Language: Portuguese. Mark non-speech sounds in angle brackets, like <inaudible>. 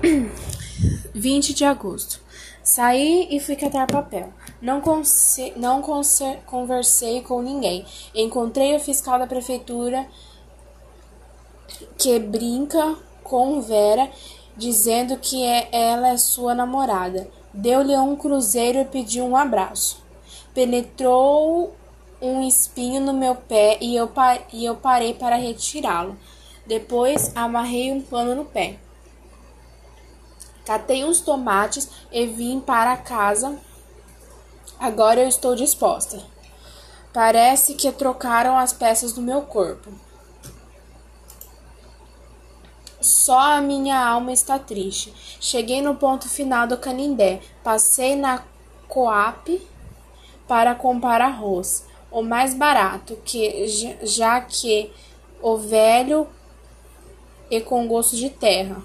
<coughs> 20 de agosto. Saí e fui catar papel. Não, não conversei com ninguém. Encontrei o fiscal da prefeitura que brinca com Vera, dizendo que é, ela é sua namorada. Deu-lhe um cruzeiro e pediu um abraço. Penetrou um espinho no meu pé e eu, e eu parei para retirá-lo. Depois amarrei um pano no pé. Catei uns tomates e vim para casa. Agora eu estou disposta. Parece que trocaram as peças do meu corpo. Só a minha alma está triste. Cheguei no ponto final do Canindé. Passei na Coap para comprar arroz, o mais barato, que já que o velho e com gosto de terra.